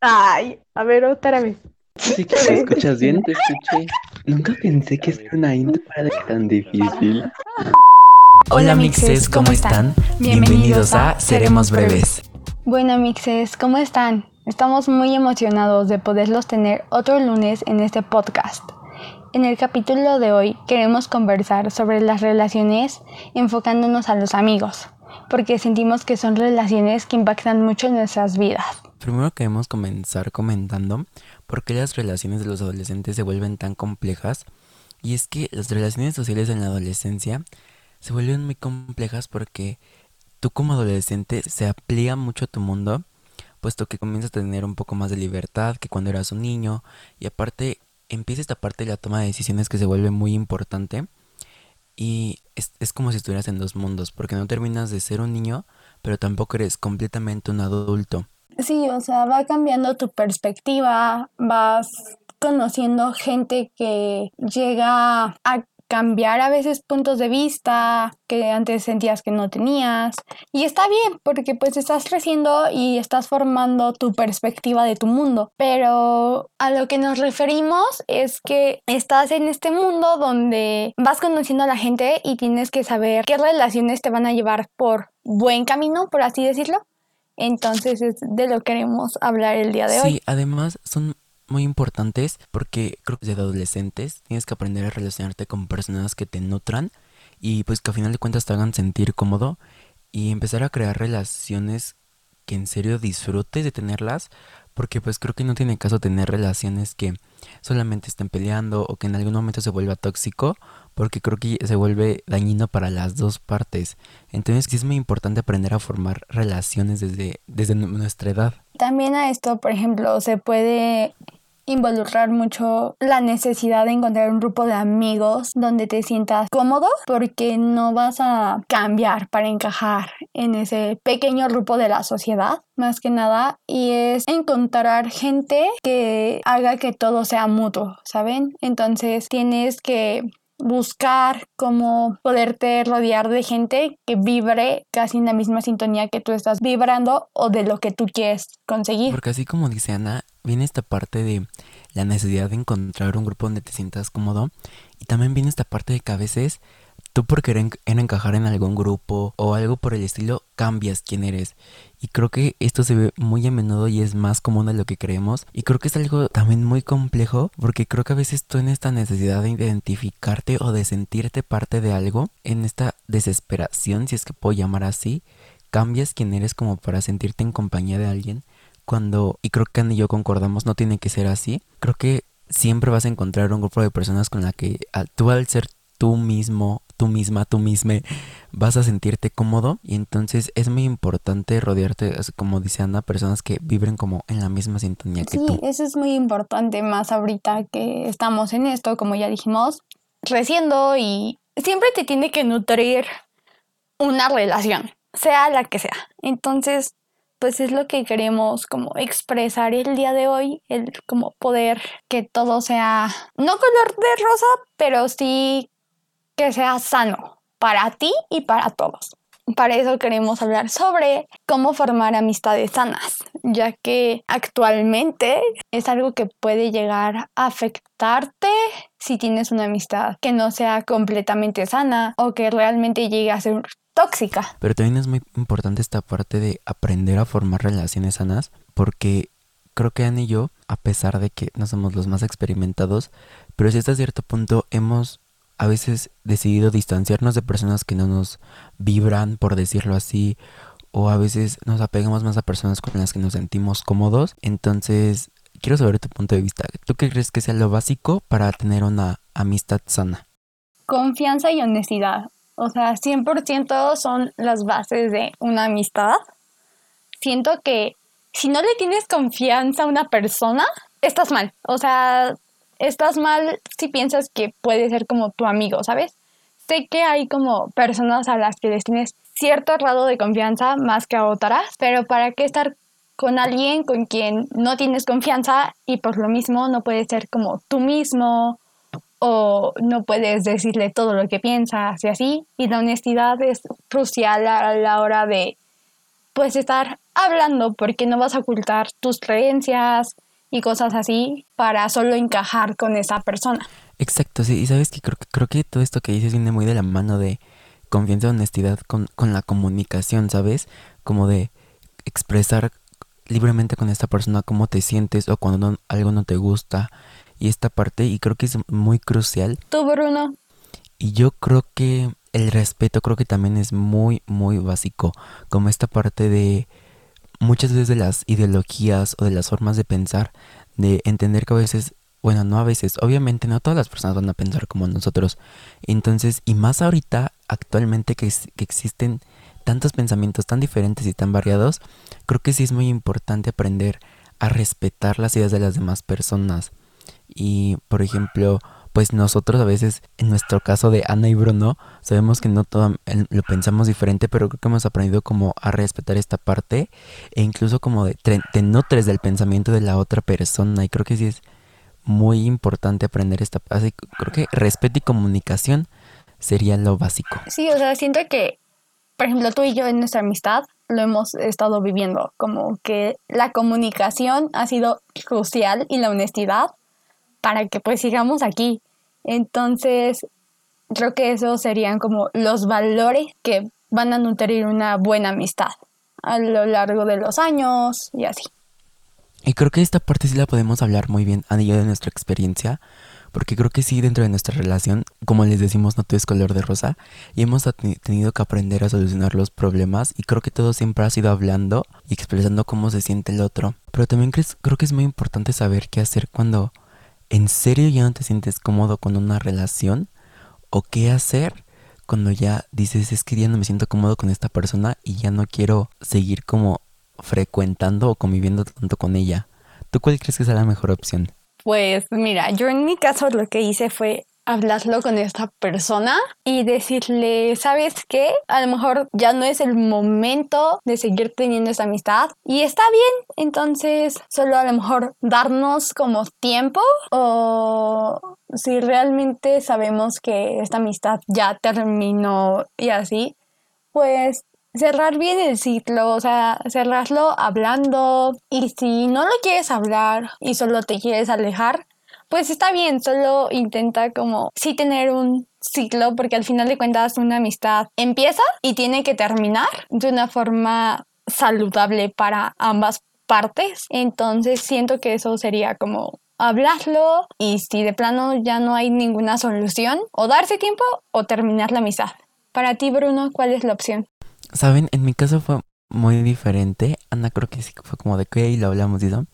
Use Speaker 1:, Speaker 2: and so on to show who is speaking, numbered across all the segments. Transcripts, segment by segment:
Speaker 1: Ay, a ver, otra vez.
Speaker 2: Sí que te escuchas bien, te escuché. Nunca pensé que ser una intro era tan difícil.
Speaker 3: Hola mixes, ¿cómo están? Bienvenidos a Seremos Breves.
Speaker 4: Bueno mixes, ¿cómo están? Estamos muy emocionados de poderlos tener otro lunes en este podcast. En el capítulo de hoy queremos conversar sobre las relaciones enfocándonos a los amigos, porque sentimos que son relaciones que impactan mucho en nuestras vidas.
Speaker 3: Primero queremos comenzar comentando por qué las relaciones de los adolescentes se vuelven tan complejas. Y es que las relaciones sociales en la adolescencia se vuelven muy complejas porque tú como adolescente se aplica mucho a tu mundo, puesto que comienzas a tener un poco más de libertad que cuando eras un niño. Y aparte empieza esta parte de la toma de decisiones que se vuelve muy importante. Y es, es como si estuvieras en dos mundos, porque no terminas de ser un niño, pero tampoco eres completamente un adulto.
Speaker 4: Sí, o sea, va cambiando tu perspectiva, vas conociendo gente que llega a cambiar a veces puntos de vista que antes sentías que no tenías. Y está bien, porque pues estás creciendo y estás formando tu perspectiva de tu mundo. Pero a lo que nos referimos es que estás en este mundo donde vas conociendo a la gente y tienes que saber qué relaciones te van a llevar por buen camino, por así decirlo. Entonces es de lo que queremos hablar el día de hoy.
Speaker 3: Sí, además son muy importantes porque creo que desde adolescentes tienes que aprender a relacionarte con personas que te nutran y pues que a final de cuentas te hagan sentir cómodo y empezar a crear relaciones que en serio disfrutes de tenerlas porque pues creo que no tiene caso tener relaciones que solamente estén peleando o que en algún momento se vuelva tóxico porque creo que se vuelve dañino para las dos partes. Entonces sí es muy importante aprender a formar relaciones desde, desde nuestra edad.
Speaker 4: También a esto, por ejemplo, se puede involucrar mucho la necesidad de encontrar un grupo de amigos donde te sientas cómodo porque no vas a cambiar para encajar en ese pequeño grupo de la sociedad más que nada y es encontrar gente que haga que todo sea mutuo, ¿saben? Entonces tienes que buscar cómo poderte rodear de gente que vibre casi en la misma sintonía que tú estás vibrando o de lo que tú quieres conseguir.
Speaker 3: Porque así como dice Ana, viene esta parte de la necesidad de encontrar un grupo donde te sientas cómodo y también viene esta parte de que a veces tú por querer en encajar en algún grupo o algo por el estilo cambias quién eres. Y creo que esto se ve muy a menudo y es más común de lo que creemos. Y creo que es algo también muy complejo porque creo que a veces tú en esta necesidad de identificarte o de sentirte parte de algo en esta desesperación si es que puedo llamar así cambias quién eres como para sentirte en compañía de alguien cuando, y creo que Andy y yo concordamos, no tiene que ser así. Creo que siempre vas a encontrar un grupo de personas con la que tú al ser tú mismo, tú misma, tú misma, vas a sentirte cómodo y entonces es muy importante rodearte, como dice Ana, personas que vibren como en la misma sintonía que tú.
Speaker 4: Sí, eso es muy importante más ahorita que estamos en esto, como ya dijimos, creciendo y siempre te tiene que nutrir una relación, sea la que sea. Entonces, pues es lo que queremos como expresar el día de hoy, el como poder que todo sea no color de rosa, pero sí que sea sano para ti y para todos. Para eso queremos hablar sobre cómo formar amistades sanas, ya que actualmente es algo que puede llegar a afectarte si tienes una amistad que no sea completamente sana o que realmente llegue a ser tóxica.
Speaker 3: Pero también es muy importante esta parte de aprender a formar relaciones sanas porque creo que Anne y yo, a pesar de que no somos los más experimentados, pero si hasta cierto punto hemos a veces decidido distanciarnos de personas que no nos vibran, por decirlo así, o a veces nos apegamos más a personas con las que nos sentimos cómodos. Entonces, quiero saber tu punto de vista. ¿Tú qué crees que sea lo básico para tener una amistad sana?
Speaker 4: Confianza y honestidad. O sea, 100% son las bases de una amistad. Siento que si no le tienes confianza a una persona, estás mal. O sea, estás mal si piensas que puede ser como tu amigo, ¿sabes? Sé que hay como personas a las que les tienes cierto grado de confianza más que a otras, pero ¿para qué estar con alguien con quien no tienes confianza y por lo mismo no puedes ser como tú mismo o no puedes decirle todo lo que piensas y así. Y la honestidad es crucial a la hora de pues estar hablando porque no vas a ocultar tus creencias y cosas así para solo encajar con esa persona.
Speaker 3: Exacto, sí, y sabes que creo, creo que todo esto que dices viene muy de la mano de confianza y honestidad con, con la comunicación, ¿sabes? Como de expresar libremente con esta persona cómo te sientes o cuando no- algo no te gusta y esta parte y creo que es muy crucial.
Speaker 4: Tú, Bruno,
Speaker 3: y yo creo que el respeto creo que también es muy muy básico como esta parte de muchas veces de las ideologías o de las formas de pensar de entender que a veces bueno no a veces obviamente no todas las personas van a pensar como nosotros. Entonces y más ahorita actualmente que, que existen tantos pensamientos tan diferentes y tan variados creo que sí es muy importante aprender a respetar las ideas de las demás personas y por ejemplo pues nosotros a veces en nuestro caso de Ana y Bruno sabemos que no todo lo pensamos diferente pero creo que hemos aprendido como a respetar esta parte e incluso como de te nutres del pensamiento de la otra persona y creo que sí es muy importante aprender esta que creo que respeto y comunicación sería lo básico.
Speaker 4: Sí, o sea, siento que, por ejemplo, tú y yo en nuestra amistad lo hemos estado viviendo, como que la comunicación ha sido crucial y la honestidad para que pues sigamos aquí. Entonces, creo que esos serían como los valores que van a nutrir una buena amistad a lo largo de los años y así.
Speaker 3: Y creo que esta parte sí la podemos hablar muy bien, y yo, de nuestra experiencia, porque creo que sí, dentro de nuestra relación, como les decimos, no todo es color de rosa, y hemos tenido que aprender a solucionar los problemas, y creo que todo siempre ha sido hablando y expresando cómo se siente el otro. Pero también creo que es muy importante saber qué hacer cuando en serio ya no te sientes cómodo con una relación, o qué hacer cuando ya dices, es que ya no me siento cómodo con esta persona y ya no quiero seguir como frecuentando o conviviendo tanto con ella. ¿Tú cuál crees que sea la mejor opción?
Speaker 4: Pues mira, yo en mi caso lo que hice fue hablarlo con esta persona y decirle, ¿sabes qué? A lo mejor ya no es el momento de seguir teniendo esta amistad y está bien, entonces solo a lo mejor darnos como tiempo o si realmente sabemos que esta amistad ya terminó y así, pues cerrar bien el ciclo, o sea, cerrarlo hablando y si no lo quieres hablar y solo te quieres alejar, pues está bien, solo intenta como sí tener un ciclo porque al final de cuentas una amistad empieza y tiene que terminar de una forma saludable para ambas partes. Entonces siento que eso sería como hablarlo y si de plano ya no hay ninguna solución, o darse tiempo o terminar la amistad. Para ti, Bruno, ¿cuál es la opción?
Speaker 3: Saben, en mi caso fue muy diferente. Ana creo que sí fue como de que lo hablamos eso.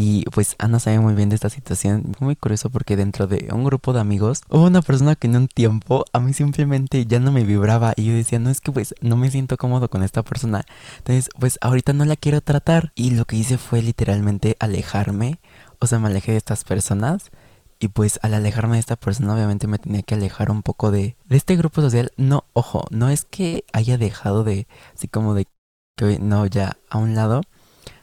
Speaker 3: Y pues Ana sabe muy bien de esta situación. Muy curioso porque dentro de un grupo de amigos hubo una persona que en un tiempo a mí simplemente ya no me vibraba. Y yo decía, no es que pues no me siento cómodo con esta persona. Entonces pues ahorita no la quiero tratar. Y lo que hice fue literalmente alejarme. O sea, me alejé de estas personas. Y pues al alejarme de esta persona obviamente me tenía que alejar un poco de este grupo social. No, ojo, no es que haya dejado de, así como de que no, ya a un lado.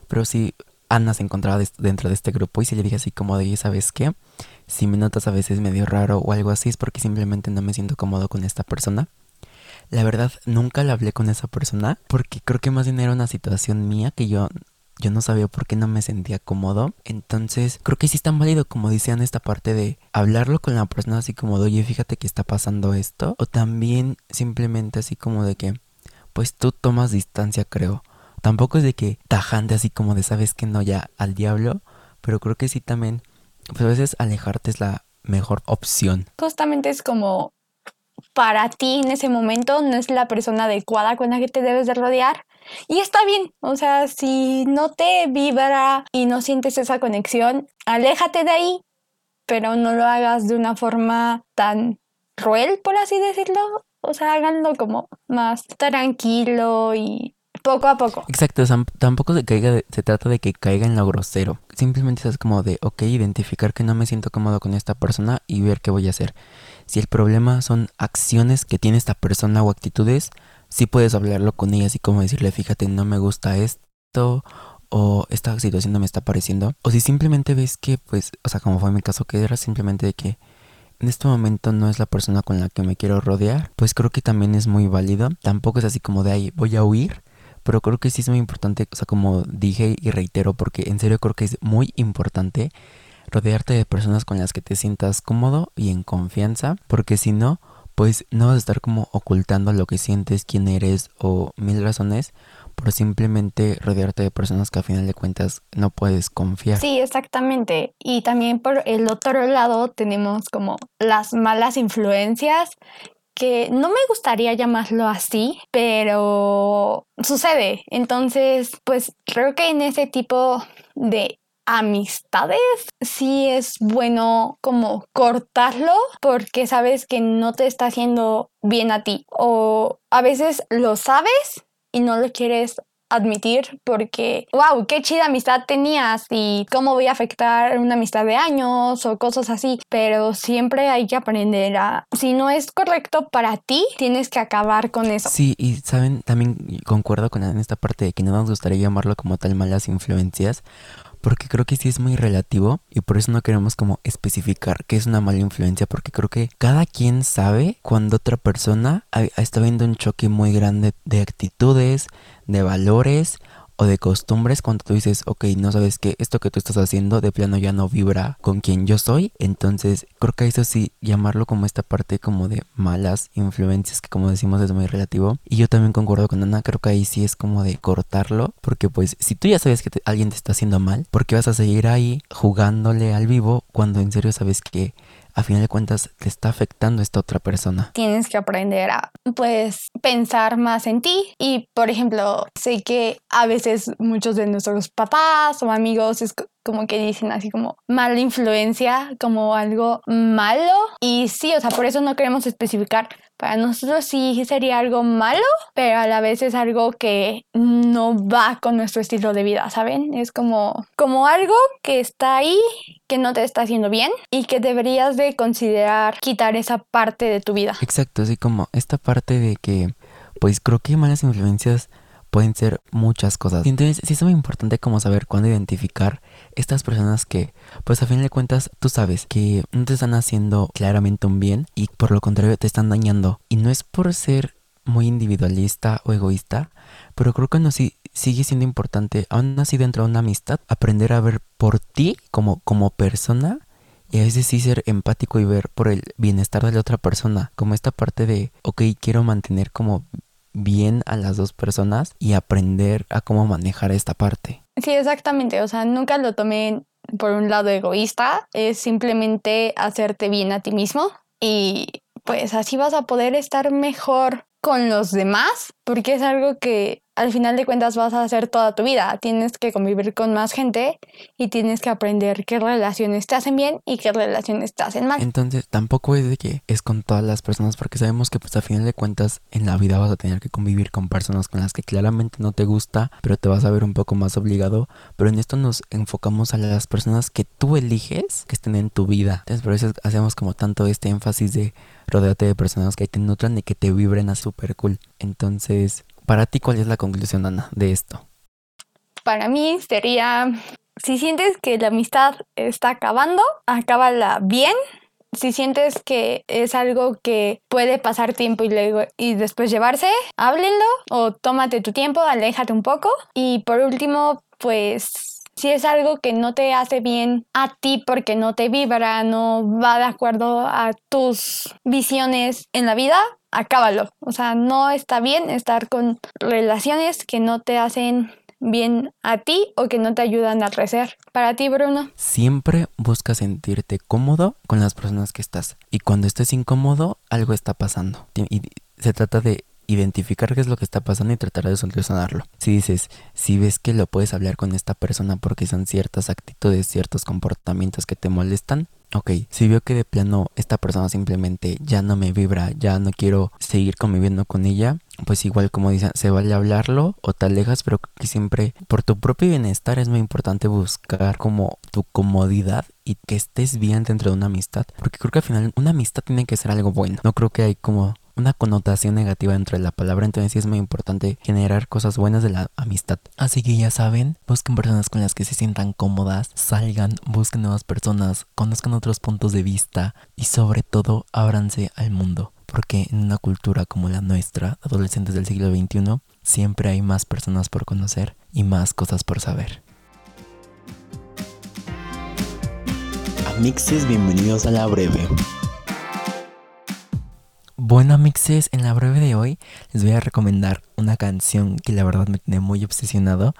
Speaker 3: Pero sí, Ana se encontraba dentro de este grupo y se le dije así como de, "Oye, ¿sabes qué? Si me notas a veces medio raro o algo así es porque simplemente no me siento cómodo con esta persona. La verdad, nunca le hablé con esa persona porque creo que más bien era una situación mía que yo, yo no sabía por qué no me sentía cómodo. Entonces, creo que sí es tan válido como decían esta parte de hablarlo con la persona así como de, oye, fíjate que está pasando esto. O también simplemente así como de que, pues tú tomas distancia, creo. Tampoco es de que tajante así como de, sabes que no, ya al diablo. Pero creo que sí también, pues a veces alejarte es la mejor opción.
Speaker 4: Justamente es como para ti en ese momento no es la persona adecuada con la que te debes de rodear. Y está bien, o sea, si no te vibra y no sientes esa conexión, aléjate de ahí, pero no lo hagas de una forma tan cruel, por así decirlo. O sea, háganlo como más tranquilo y poco a poco.
Speaker 3: Exacto, o sea, tampoco se, caiga de- se trata de que caiga en lo grosero. Simplemente es como de, ok, identificar que no me siento cómodo con esta persona y ver qué voy a hacer. Si el problema son acciones que tiene esta persona o actitudes, sí puedes hablarlo con ella, así como decirle, fíjate, no me gusta esto o esta situación no me está pareciendo. O si simplemente ves que, pues, o sea, como fue mi caso, que era simplemente de que en este momento no es la persona con la que me quiero rodear, pues creo que también es muy válido. Tampoco es así como de ahí voy a huir, pero creo que sí es muy importante, o sea, como dije y reitero, porque en serio creo que es muy importante rodearte de personas con las que te sientas cómodo y en confianza, porque si no, pues no vas a estar como ocultando lo que sientes, quién eres o mil razones por simplemente rodearte de personas que a final de cuentas no puedes confiar.
Speaker 4: Sí, exactamente. Y también por el otro lado tenemos como las malas influencias que no me gustaría llamarlo así, pero sucede. Entonces, pues creo que en ese tipo de amistades sí es bueno como cortarlo porque sabes que no te está haciendo bien a ti o a veces lo sabes y no lo quieres admitir porque, wow, qué chida amistad tenías y cómo voy a afectar una amistad de años o cosas así, pero siempre hay que aprender a, si no es correcto para ti, tienes que acabar con eso.
Speaker 3: Sí, y saben, también concuerdo con en esta parte de que no nos gustaría llamarlo como tal malas influencias, porque creo que sí es muy relativo y por eso no queremos como especificar qué es una mala influencia, porque creo que cada quien sabe cuando otra persona está viendo un choque muy grande de actitudes, de valores o de costumbres cuando tú dices, ok, no sabes que esto que tú estás haciendo de plano ya no vibra con quien yo soy. Entonces, creo que eso sí, llamarlo como esta parte como de malas influencias, que como decimos es muy relativo. Y yo también concuerdo con Ana, creo que ahí sí es como de cortarlo, porque pues si tú ya sabes que alguien te está haciendo mal, ¿por qué vas a seguir ahí jugándole al vivo cuando en serio sabes que a final de cuentas te está afectando esta otra persona.
Speaker 4: Tienes que aprender a, pues, pensar más en ti. Y, por ejemplo, sé que a veces muchos de nuestros papás o amigos como que dicen así como mala influencia, como algo malo. Y sí, o sea, por eso no queremos especificar. Para nosotros sí sería algo malo, pero a la vez es algo que no va con nuestro estilo de vida, ¿saben? Es como, como algo que está ahí, que no te está haciendo bien y que deberías de considerar quitar esa parte de tu vida.
Speaker 3: Exacto, así como esta parte de que, pues creo que malas influencias pueden ser muchas cosas. Entonces sí es muy importante como saber cuándo identificar estas personas que, pues a fin de cuentas, tú sabes que no te están haciendo claramente un bien y por lo contrario te están dañando. Y no es por ser muy individualista o egoísta, pero creo que no sí sigue siendo importante, aún así dentro de una amistad, aprender a ver por ti como, como persona y a veces sí ser empático y ver por el bienestar de la otra persona, como esta parte de, ok, quiero mantener como bien a las dos personas y aprender a cómo manejar esta parte.
Speaker 4: Sí, exactamente. O sea, nunca lo tomé por un lado egoísta. Es simplemente hacerte bien a ti mismo y pues así vas a poder estar mejor con los demás porque es algo que al final de cuentas vas a hacer toda tu vida. Tienes que convivir con más gente y tienes que aprender qué relaciones te hacen bien y qué relaciones te hacen mal.
Speaker 3: Entonces, tampoco es de que es con todas las personas, porque sabemos que pues al final de cuentas en la vida vas a tener que convivir con personas con las que claramente no te gusta, pero te vas a ver un poco más obligado. Pero en esto nos enfocamos a las personas que tú eliges que estén en tu vida. Entonces, por eso hacemos como tanto este énfasis de rodearte de personas que te nutran y que te vibren a super cool. Entonces, para ti, ¿cuál es la conclusión, Ana, de esto?
Speaker 4: Para mí sería, si sientes que la amistad está acabando, acábala bien. Si sientes que es algo que puede pasar tiempo y, luego, y después llevarse, háblenlo o tómate tu tiempo, aléjate un poco. Y por último, pues si es algo que no te hace bien a ti porque no te vibra, no va de acuerdo a tus visiones en la vida, acábalo. O sea, no está bien estar con relaciones que no te hacen bien a ti o que no te ayudan a crecer. Para ti, Bruno.
Speaker 3: Siempre busca sentirte cómodo con las personas que estás. Y cuando estés incómodo, algo está pasando. Y se trata de identificar qué es lo que está pasando y tratar de solucionarlo. Si dices, si ves que lo puedes hablar con esta persona porque son ciertas actitudes, ciertos comportamientos que te molestan, ok, si veo que de plano esta persona simplemente ya no me vibra, ya no quiero seguir conviviendo con ella, pues igual como dicen, se vale hablarlo o te alejas, pero que siempre por tu propio bienestar es muy importante buscar como tu comodidad y que estés bien dentro de una amistad, porque creo que al final una amistad tiene que ser algo bueno, no creo que hay como una connotación negativa dentro de la palabra, entonces sí es muy importante generar cosas buenas de la amistad. Así que ya saben, busquen personas con las que se sientan cómodas, salgan, busquen nuevas personas, conozcan otros puntos de vista y sobre todo ábranse al mundo. Porque en una cultura como la nuestra, adolescentes del siglo XXI, siempre hay más personas por conocer y más cosas por saber.
Speaker 2: Amixes, bienvenidos a la breve.
Speaker 3: Bueno, mixes, en la breve de hoy les voy a recomendar una canción que la verdad me tiene muy obsesionado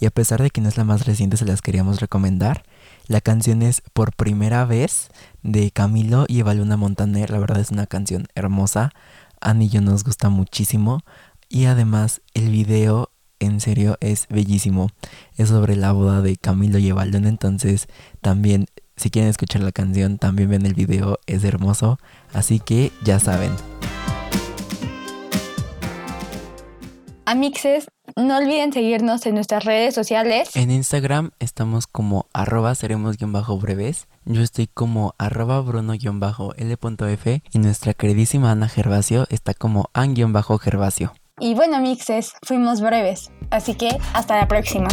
Speaker 3: y a pesar de que no es la más reciente se las queríamos recomendar. La canción es Por primera vez de Camilo y Evaluna Montaner, la verdad es una canción hermosa, a mí yo nos gusta muchísimo y además el video en serio es bellísimo. Es sobre la boda de Camilo y Evaluna, entonces también si quieren escuchar la canción, también ven el video, es hermoso, así que ya saben.
Speaker 4: Amixes, no olviden seguirnos en nuestras redes sociales.
Speaker 3: En Instagram estamos como arroba seremos-breves. Yo estoy como arroba bruno-l.f y nuestra queridísima Ana Gervasio está como an-gervasio.
Speaker 4: Y bueno, Amixes, fuimos breves, así que hasta la próxima.